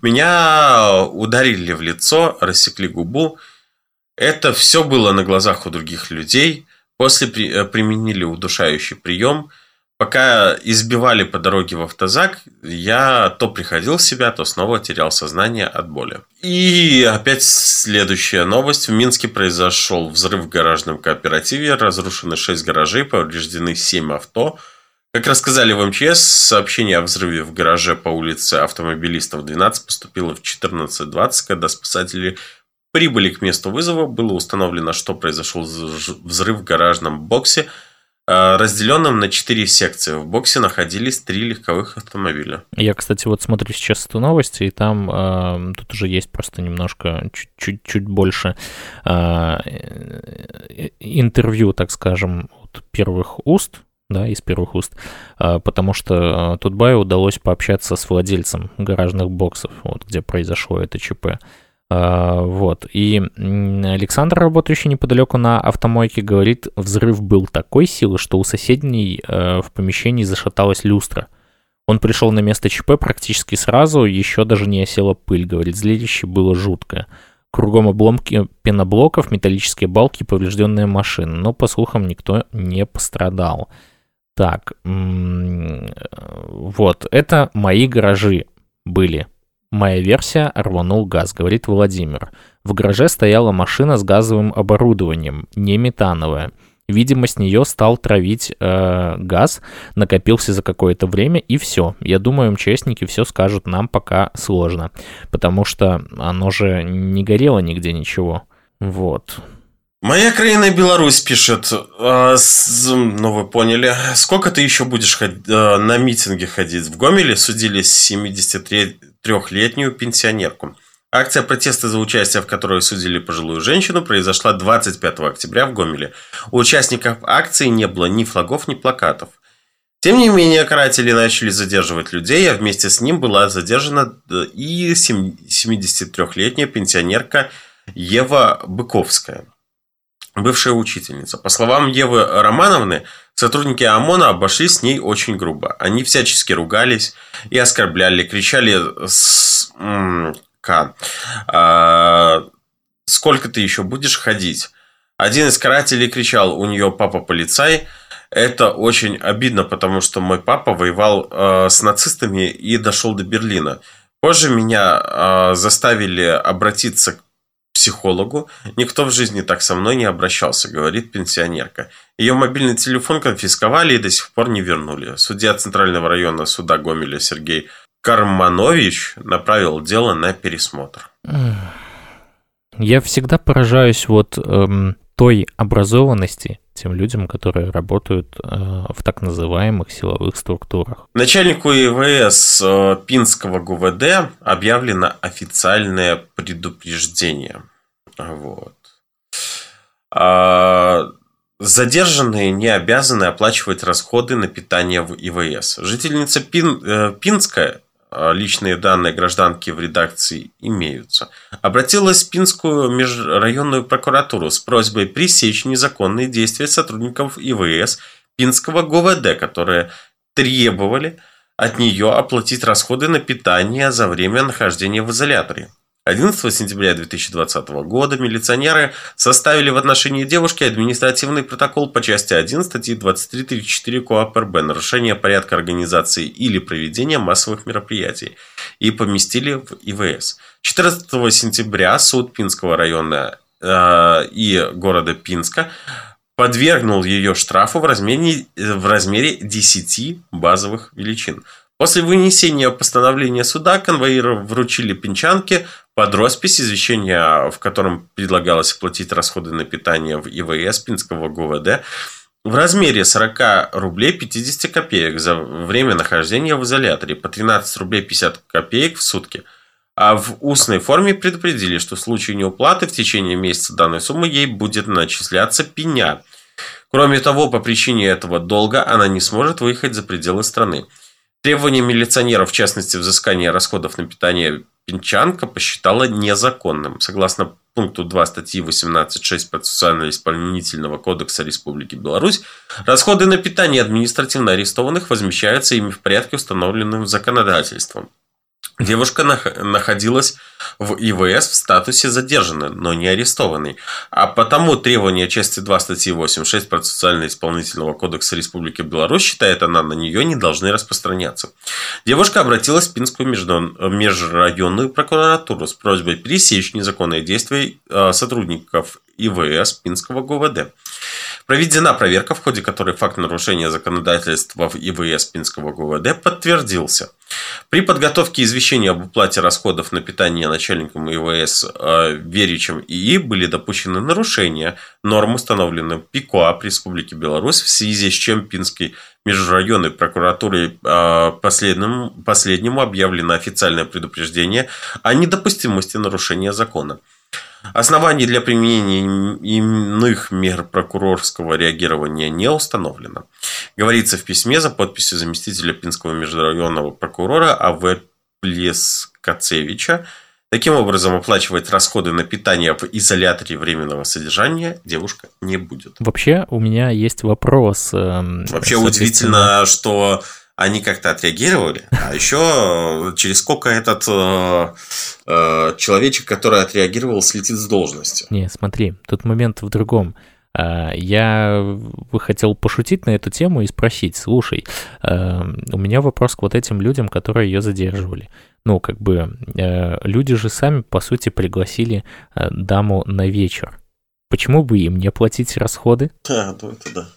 Меня ударили в лицо, рассекли губу, это все было на глазах у других людей. После при, э, применили удушающий прием. Пока избивали по дороге в автозак, я то приходил в себя, то снова терял сознание от боли. И опять следующая новость. В Минске произошел взрыв в гаражном кооперативе. Разрушены 6 гаражей, повреждены 7 авто. Как рассказали в МЧС, сообщение о взрыве в гараже по улице автомобилистов 12 поступило в 14.20, когда спасатели Прибыли к месту вызова, было установлено, что произошел взрыв в гаражном боксе, а, разделенном на четыре секции. В боксе находились три легковых автомобиля. Я, кстати, вот смотрю сейчас эту новость, и там э, тут уже есть просто немножко, чуть-чуть больше э, интервью, так скажем, от первых уст, да, из первых уст, потому что Тутбаю удалось пообщаться с владельцем гаражных боксов, вот где произошло это ЧП. А, вот. И Александр, работающий неподалеку на автомойке, говорит, взрыв был такой силы, что у соседней э, в помещении зашаталась люстра. Он пришел на место ЧП практически сразу, еще даже не осела пыль, говорит, зрелище было жуткое. Кругом обломки пеноблоков, металлические балки, поврежденные машины. Но, по слухам, никто не пострадал. Так, вот, это мои гаражи были Моя версия рванул газ, говорит Владимир. В гараже стояла машина с газовым оборудованием, не метановая. Видимо, с нее стал травить э, газ, накопился за какое-то время, и все. Я думаю, МЧСники все скажут нам пока сложно, потому что оно же не горело нигде ничего. Вот. Моя краина Беларусь пишет, э, с, ну вы поняли, сколько ты еще будешь ход, э, на митинги ходить? В Гомеле судили 73-летнюю пенсионерку. Акция протеста за участие, в которой судили пожилую женщину, произошла 25 октября в Гомеле. У участников акции не было ни флагов, ни плакатов. Тем не менее, каратели начали задерживать людей, а вместе с ним была задержана э, и 73-летняя пенсионерка Ева Быковская бывшая учительница. По словам Евы Романовны, сотрудники ОМОНа обошлись с ней очень грубо. Они всячески ругались и оскорбляли, кричали с... К. А, «Сколько ты еще будешь ходить?» Один из карателей кричал, у нее папа полицай. Это очень обидно, потому что мой папа воевал э, с нацистами и дошел до Берлина. Позже меня э, заставили обратиться к психологу. Никто в жизни так со мной не обращался, говорит пенсионерка. Ее мобильный телефон конфисковали и до сих пор не вернули. Судья Центрального района суда Гомеля Сергей Карманович направил дело на пересмотр. Я всегда поражаюсь вот эм, той образованности тем людям, которые работают э, в так называемых силовых структурах. Начальнику ИВС э, Пинского ГУВД объявлено официальное предупреждение. Вот. А, задержанные не обязаны оплачивать расходы на питание в ИВС. Жительница Пин, э, Пинская личные данные гражданки в редакции имеются, обратилась в Пинскую межрайонную прокуратуру с просьбой пресечь незаконные действия сотрудников ИВС Пинского ГУВД, которые требовали от нее оплатить расходы на питание за время нахождения в изоляторе. 11 сентября 2020 года милиционеры составили в отношении девушки административный протокол по части 1 статьи 23.34 КоАП РБ «Нарушение порядка организации или проведения массовых мероприятий» и поместили в ИВС. 14 сентября суд Пинского района э, и города Пинска подвергнул ее штрафу в размере, в размере 10 базовых величин. После вынесения постановления суда конвоиры вручили пинчанке под роспись извещения, в котором предлагалось оплатить расходы на питание в ИВС Пинского ГУВД в размере 40 рублей 50 копеек за время нахождения в изоляторе, по 13 рублей 50 копеек в сутки. А в устной форме предупредили, что в случае неуплаты в течение месяца данной суммы ей будет начисляться пеня. Кроме того, по причине этого долга она не сможет выехать за пределы страны. Требование милиционеров, в частности, взыскания расходов на питание Пинчанка посчитала незаконным. Согласно пункту 2 статьи 18.6 процессуально-исполнительного кодекса Республики Беларусь, расходы на питание административно арестованных возмещаются ими в порядке, установленным законодательством. Девушка находилась в ИВС в статусе задержанной, но не арестованной. А потому требования части 2 статьи 8.6 процессуально-исполнительного кодекса Республики Беларусь, считает она, на нее не должны распространяться. Девушка обратилась в Пинскую межрайонную прокуратуру с просьбой пересечь незаконные действия э, сотрудников ИВС Пинского ГУВД. Проведена проверка, в ходе которой факт нарушения законодательства в ИВС Пинского ГУВД подтвердился. При подготовке извещения об уплате расходов на питание начальником ИВС э, Веричем ИИ были допущены нарушения норм, установленных ПИКОАП Республики Беларусь, в связи с чем Пинской межрайонной прокуратурой э, последнему, последнему объявлено официальное предупреждение о недопустимости нарушения закона. Оснований для применения иных мер прокурорского реагирования не установлено. Говорится в письме за подписью заместителя Пинского межрайонного прокурора А.В. Плескацевича. Таким образом, оплачивать расходы на питание в изоляторе временного содержания девушка не будет. Вообще, у меня есть вопрос. Эм, Вообще удивительно, что они как-то отреагировали, а еще через сколько этот э, э, человечек, который отреагировал, слетит с должности. Не, смотри, тут момент в другом. А, я хотел пошутить на эту тему и спросить, слушай, э, у меня вопрос к вот этим людям, которые ее задерживали. Ну, как бы, э, люди же сами, по сути, пригласили э, даму на вечер. Почему бы им не оплатить расходы? Да, ну это да.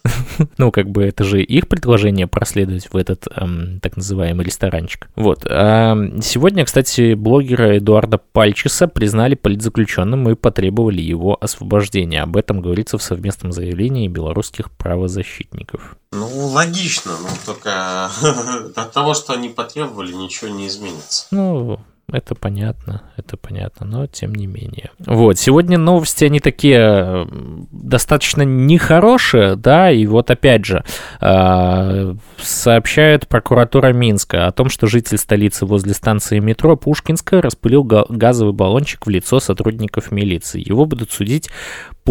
ну, как бы это же их предложение проследовать в этот эм, так называемый ресторанчик. Вот. А сегодня, кстати, блогера Эдуарда Пальчиса признали политзаключенным и потребовали его освобождения. Об этом говорится в совместном заявлении белорусских правозащитников. Ну, логично, но только от того, что они потребовали, ничего не изменится. Ну, это понятно, это понятно, но тем не менее. Вот, сегодня новости, они такие достаточно нехорошие, да, и вот опять же, э, сообщает прокуратура Минска о том, что житель столицы возле станции метро Пушкинская распылил газовый баллончик в лицо сотрудников милиции. Его будут судить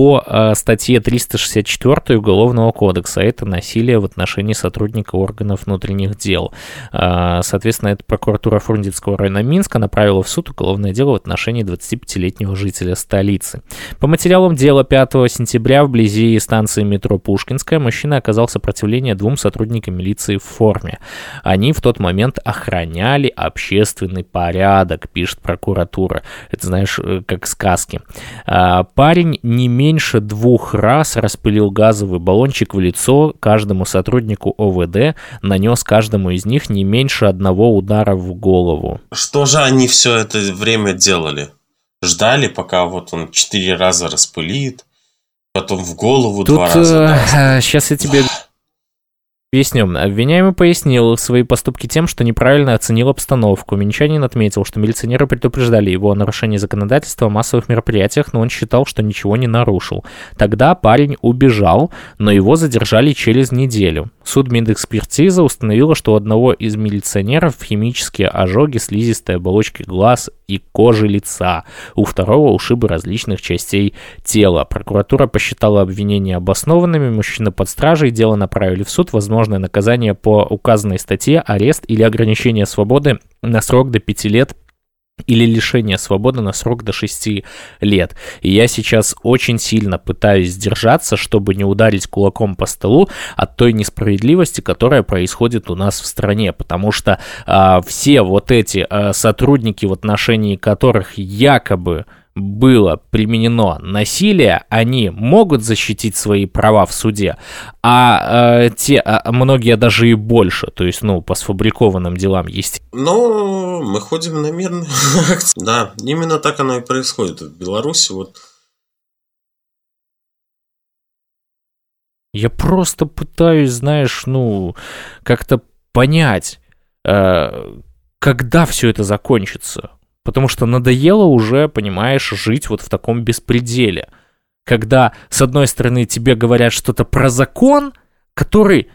по э, статье 364 Уголовного кодекса. Это насилие в отношении сотрудника органов внутренних дел. Э, соответственно, это прокуратура Фрунзенского района Минска направила в суд уголовное дело в отношении 25-летнего жителя столицы. По материалам дела 5 сентября вблизи станции метро Пушкинская мужчина оказал сопротивление двум сотрудникам милиции в форме. Они в тот момент охраняли общественный порядок, пишет прокуратура. Это, знаешь, э, как сказки. А, парень не меньше двух раз распылил газовый баллончик в лицо каждому сотруднику ОВД, нанес каждому из них не меньше одного удара в голову. Что же они все это время делали? Ждали, пока вот он четыре раза распылит, потом в голову Тут, два раза. Э, сейчас я тебе Объясню. Обвиняемый пояснил свои поступки тем, что неправильно оценил обстановку. Минчанин отметил, что милиционеры предупреждали его о нарушении законодательства о массовых мероприятиях, но он считал, что ничего не нарушил. Тогда парень убежал, но его задержали через неделю. Суд медэкспертиза установила, что у одного из милиционеров химические ожоги слизистой оболочки глаз и кожи лица, у второго ушибы различных частей тела. Прокуратура посчитала обвинения обоснованными, мужчина под стражей, дело направили в суд, возможно, возможное наказание по указанной статье, арест или ограничение свободы на срок до 5 лет или лишение свободы на срок до 6 лет. И я сейчас очень сильно пытаюсь сдержаться, чтобы не ударить кулаком по столу от той несправедливости, которая происходит у нас в стране, потому что а, все вот эти а, сотрудники, в отношении которых якобы было применено насилие, они могут защитить свои права в суде, а э, те, а многие даже и больше, то есть, ну, по сфабрикованным делам есть. Но мы ходим на мирные акции. Да, именно так оно и происходит в Беларуси. Вот Я просто пытаюсь, знаешь, ну, как-то понять, э, когда все это закончится. Потому что надоело уже, понимаешь, жить вот в таком беспределе. Когда, с одной стороны, тебе говорят что-то про закон, который,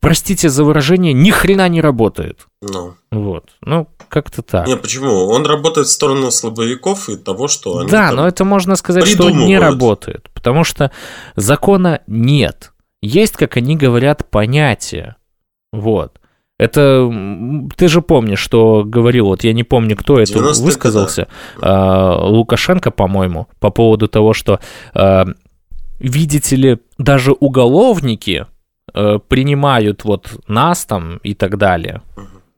простите за выражение, ни хрена не работает. Ну. Вот. Ну, как-то так. Не, почему? Он работает в сторону слабовиков и того, что они Да, но это можно сказать, что он не работает. Потому что закона нет. Есть, как они говорят, понятия. Вот. Это ты же помнишь, что говорил, вот я не помню, кто это высказался, да. э, Лукашенко, по-моему, по поводу того, что э, видите ли, даже уголовники э, принимают вот нас там и так далее.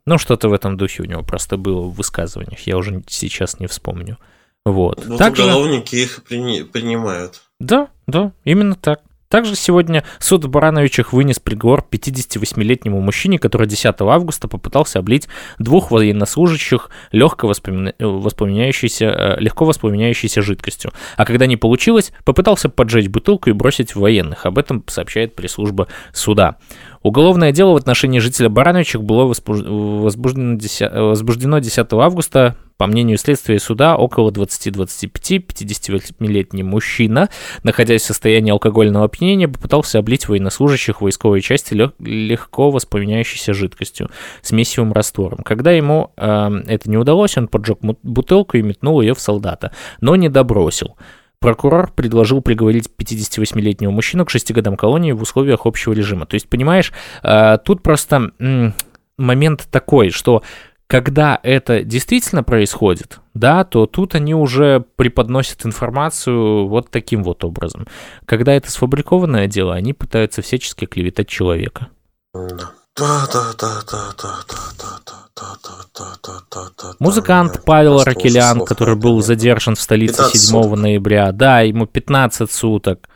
Ну, что-то в этом духе у него просто было в высказываниях, я уже сейчас не вспомню. Вот. Вот Также... уголовники их при... принимают. Да, да, именно так. Также сегодня суд в Барановичах вынес приговор 58-летнему мужчине, который 10 августа попытался облить двух военнослужащих легко, воспомина... воспламеняющейся, э, легко воспламеняющейся жидкостью. А когда не получилось, попытался поджечь бутылку и бросить в военных. Об этом сообщает пресс-служба суда. Уголовное дело в отношении жителя Барановичах было возбуждено 10, возбуждено 10 августа. По мнению следствия суда, около 20-25 58-летний мужчина, находясь в состоянии алкогольного опьянения, попытался облить военнослужащих войсковой части легко воспламеняющейся жидкостью, смесивым раствором. Когда ему э, это не удалось, он поджег бутылку и метнул ее в солдата, но не добросил. Прокурор предложил приговорить 58-летнего мужчину к 6 годам колонии в условиях общего режима. То есть, понимаешь, э, тут просто момент такой, что когда это действительно происходит, да, то тут они уже преподносят информацию вот таким вот образом. Когда это сфабрикованное дело, они пытаются всячески клеветать человека. Музыкант Павел Ракелян, который был задержан в столице 7 ноября, да, ему 15 суток.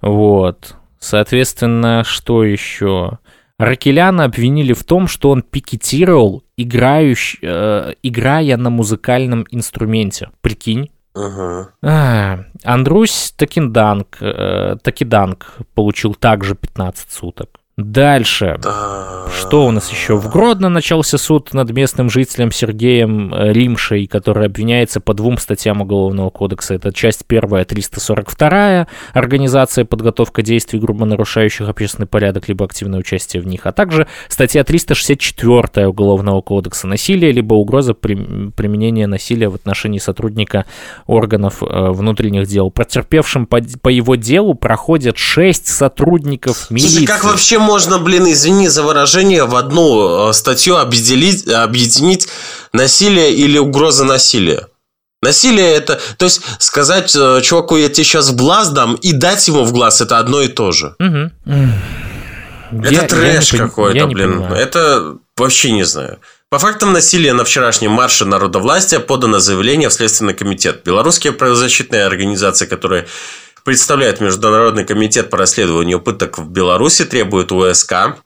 Вот. Соответственно, что еще? Ракеляна обвинили в том, что он пикетировал, играющ, э, играя на музыкальном инструменте. Прикинь. Ага. А, Андрусь Такинданг, э, Такиданг получил также 15 суток. Дальше. Да. Что у нас еще? В Гродно начался суд над местным жителем Сергеем э, Римшей, который обвиняется по двум статьям Уголовного кодекса. Это часть первая, 342 организация, подготовка действий, грубо нарушающих общественный порядок, либо активное участие в них, а также статья 364 Уголовного кодекса, насилие, либо угроза применения насилия в отношении сотрудника органов э, внутренних дел. Потерпевшим по, по его делу проходят 6 сотрудников милиции. Слушай, как вообще можно, блин, извини за выражение, в одну э, статью объединить, объединить насилие или угроза насилия. Насилие это, то есть сказать э, чуваку, я тебе сейчас в глаз дам, и дать ему в глаз, это одно и то же. Угу. Это я, трэш какой-то, блин. Понимаю. Это вообще не знаю. По фактам насилия на вчерашнем марше народовластия подано заявление в Следственный комитет. Белорусские правозащитные организации, которые представляет Международный комитет по расследованию пыток в Беларуси, требует УСК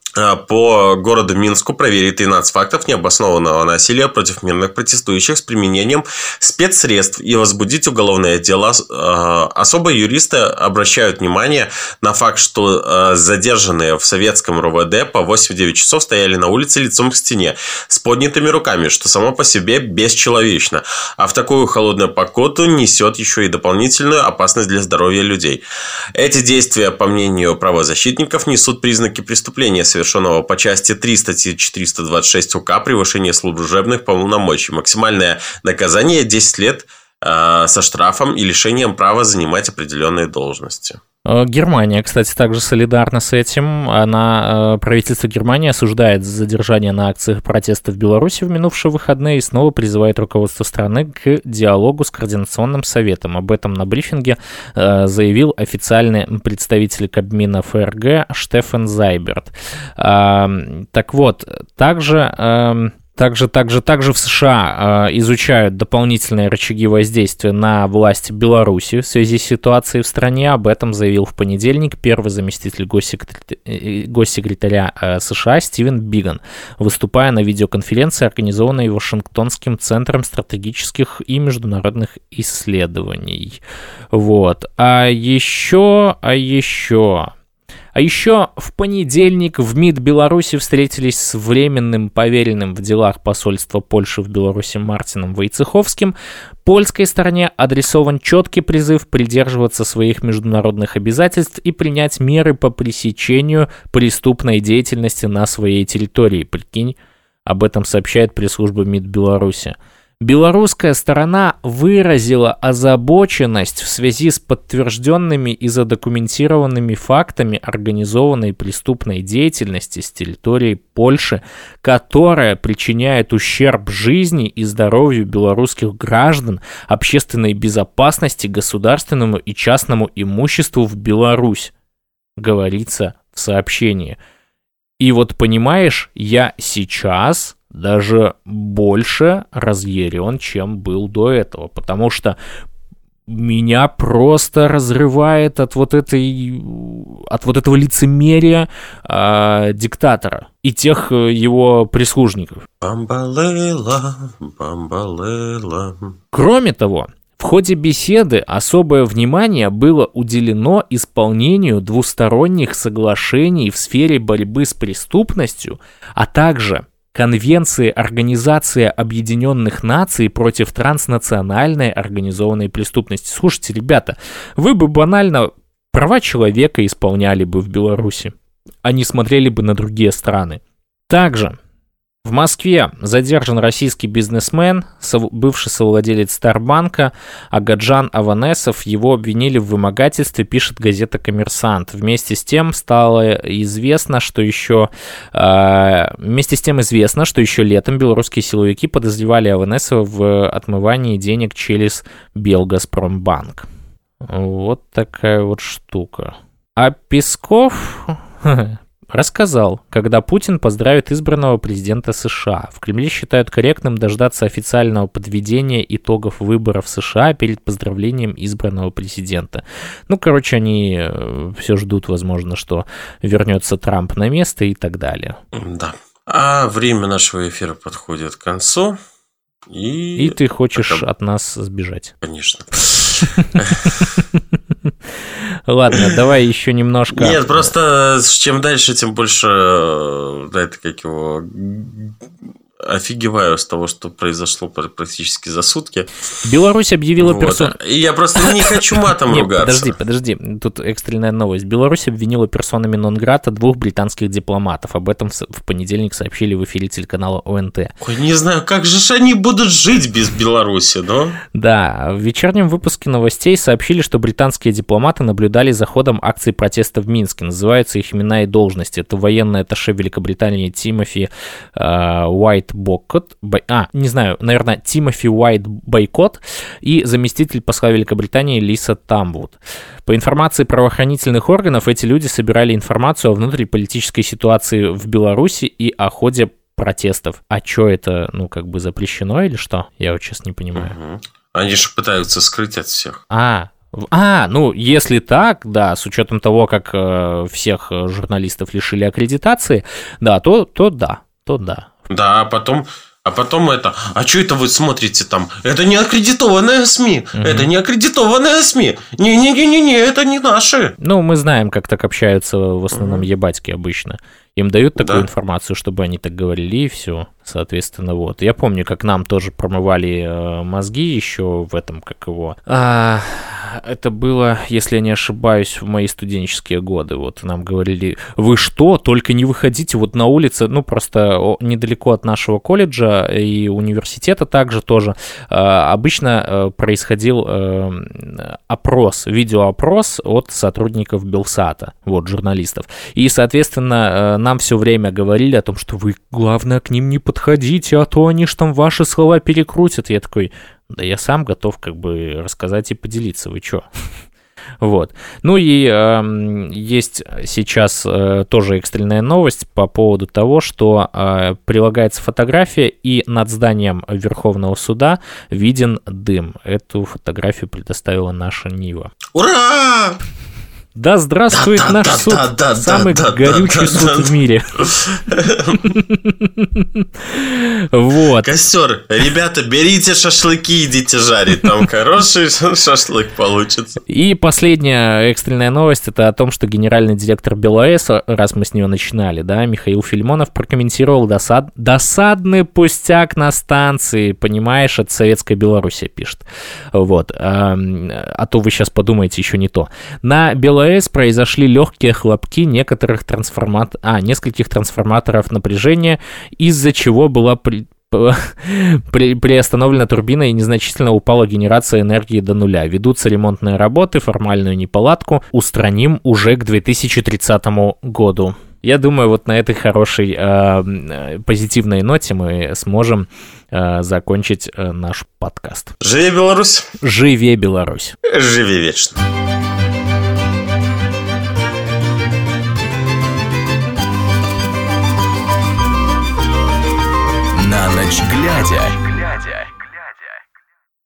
по городу Минску проверить 13 фактов необоснованного насилия против мирных протестующих с применением спецсредств и возбудить уголовное дело. А, особо юристы обращают внимание на факт, что а, задержанные в советском РОВД по 8-9 часов стояли на улице лицом к стене с поднятыми руками, что само по себе бесчеловечно, а в такую холодную погоду несет еще и дополнительную опасность для здоровья людей. Эти действия, по мнению правозащитников, несут признаки преступления, совершенного по части 3 статьи 426 УК «Превышение служебных полномочий». Максимальное наказание 10 лет э, со штрафом и лишением права занимать определенные должности. Э, Германия, кстати, также солидарна с этим. Она, э, правительство Германии осуждает задержание на акциях протеста в Беларуси в минувшие выходные и снова призывает руководство страны к диалогу с Координационным советом. Об этом на брифинге э, заявил официальный представитель Кабмина ФРГ Штефан Зайберт. Так вот, также эм, также, также, также в США э, изучают дополнительные рычаги воздействия на власти Беларуси в связи с ситуацией в стране. Об этом заявил в понедельник первый заместитель госсекретаря, э, госсекретаря э, США Стивен Биган, выступая на видеоконференции, организованной Вашингтонским центром стратегических и международных исследований. Вот. А еще, а еще а еще в понедельник в МИД Беларуси встретились с временным поверенным в делах посольства Польши в Беларуси Мартином Войцеховским. Польской стороне адресован четкий призыв придерживаться своих международных обязательств и принять меры по пресечению преступной деятельности на своей территории. Прикинь, об этом сообщает пресс-служба МИД Беларуси. Белорусская сторона выразила озабоченность в связи с подтвержденными и задокументированными фактами организованной преступной деятельности с территории Польши, которая причиняет ущерб жизни и здоровью белорусских граждан, общественной безопасности, государственному и частному имуществу в Беларусь, говорится в сообщении. И вот понимаешь, я сейчас даже больше разъярен, чем был до этого, потому что меня просто разрывает от вот этой от вот этого лицемерия э, диктатора и тех э, его прислужников. Бамбалейла, бамбалейла. Кроме того, в ходе беседы особое внимание было уделено исполнению двусторонних соглашений в сфере борьбы с преступностью, а также Конвенции Организации Объединенных Наций против транснациональной организованной преступности. Слушайте, ребята, вы бы банально права человека исполняли бы в Беларуси, а не смотрели бы на другие страны. Также в Москве задержан российский бизнесмен, бывший совладелец Старбанка Агаджан Аванесов. Его обвинили в вымогательстве, пишет газета «Коммерсант». Вместе с тем стало известно, что еще... Э, вместе с тем известно, что еще летом белорусские силовики подозревали Аванесова в отмывании денег через Белгазпромбанк. Вот такая вот штука. А Песков рассказал, когда Путин поздравит избранного президента США. В Кремле считают корректным дождаться официального подведения итогов выборов США перед поздравлением избранного президента. Ну, короче, они э, все ждут, возможно, что вернется Трамп на место и так далее. Да. А время нашего эфира подходит к концу. И, и ты хочешь Пока... от нас сбежать. Конечно. Ладно, давай еще немножко. Нет, просто чем дальше, тем больше, э, это как его, офигеваю с того, что произошло практически за сутки. Беларусь объявила вот. персон... Я просто не хочу матом Нет, ругаться. Подожди, подожди. Тут экстренная новость. Беларусь обвинила персонами Нонграта двух британских дипломатов. Об этом в понедельник сообщили в эфире телеканала ОНТ. Ой, не знаю, как же они будут жить без Беларуси, но... Да, в вечернем выпуске новостей сообщили, что британские дипломаты наблюдали за ходом акции протеста в Минске. Называются их имена и должности. Это военный атташе Великобритании Тимофи э, Уайт Боккот, а, не знаю, наверное, Тимоти Уайт Бойкот и заместитель посла Великобритании Лиса Тамвуд. По информации правоохранительных органов, эти люди собирали информацию о внутриполитической ситуации в Беларуси и о ходе протестов. А что это, ну, как бы запрещено или что? Я вот сейчас не понимаю. Угу. Они же пытаются скрыть от всех. А, а, ну, если так, да, с учетом того, как э, всех журналистов лишили аккредитации, да, то, то да, то да. Да, а потом а потом это, а что это вы смотрите там? Это не аккредитованная СМИ. Угу. Это не аккредитованная СМИ. Не-не-не-не, это не наши. Ну, мы знаем, как так общаются в основном угу. ебатьки обычно. Им дают такую да. информацию, чтобы они так говорили, и все. Соответственно, вот. Я помню, как нам тоже промывали э, мозги еще в этом, как его. А, это было, если я не ошибаюсь, в мои студенческие годы. Вот нам говорили, вы что, только не выходите вот на улице, ну просто недалеко от нашего колледжа и университета также тоже. А, обычно э, происходил э, опрос, видеоопрос от сотрудников Белсата, вот, журналистов. И, соответственно, нам все время говорили о том, что вы, главное, к ним не подходите, а то они ж там ваши слова перекрутят. Я такой, да я сам готов как бы рассказать и поделиться, вы чё? Вот. Ну и э, есть сейчас э, тоже экстренная новость по поводу того, что э, прилагается фотография, и над зданием Верховного суда виден дым. Эту фотографию предоставила наша Нива. Ура! Да здравствует да, наш да, суд, да, самый горючий суд в мире. Вот. Костер, ребята, берите шашлыки, идите жарить, там хороший шашлык получится. И последняя экстренная новость, это о том, что генеральный директор БелАЭС, раз мы с нее начинали, да, Михаил Фильмонов прокомментировал досад... досадный пустяк на станции, понимаешь, от Советской Беларуси пишет. Вот. А, а то вы сейчас подумаете еще не то. На Беларусь АЭС произошли легкие хлопки некоторых трансформат... а, нескольких трансформаторов напряжения, из-за чего была при... При, приостановлена турбина и незначительно упала генерация энергии до нуля. Ведутся ремонтные работы, формальную неполадку устраним уже к 2030 году. Я думаю, вот на этой хорошей э, позитивной ноте мы сможем э, закончить э, наш подкаст. Живи Беларусь! Живи Беларусь! Живи вечно! Ночь глядя.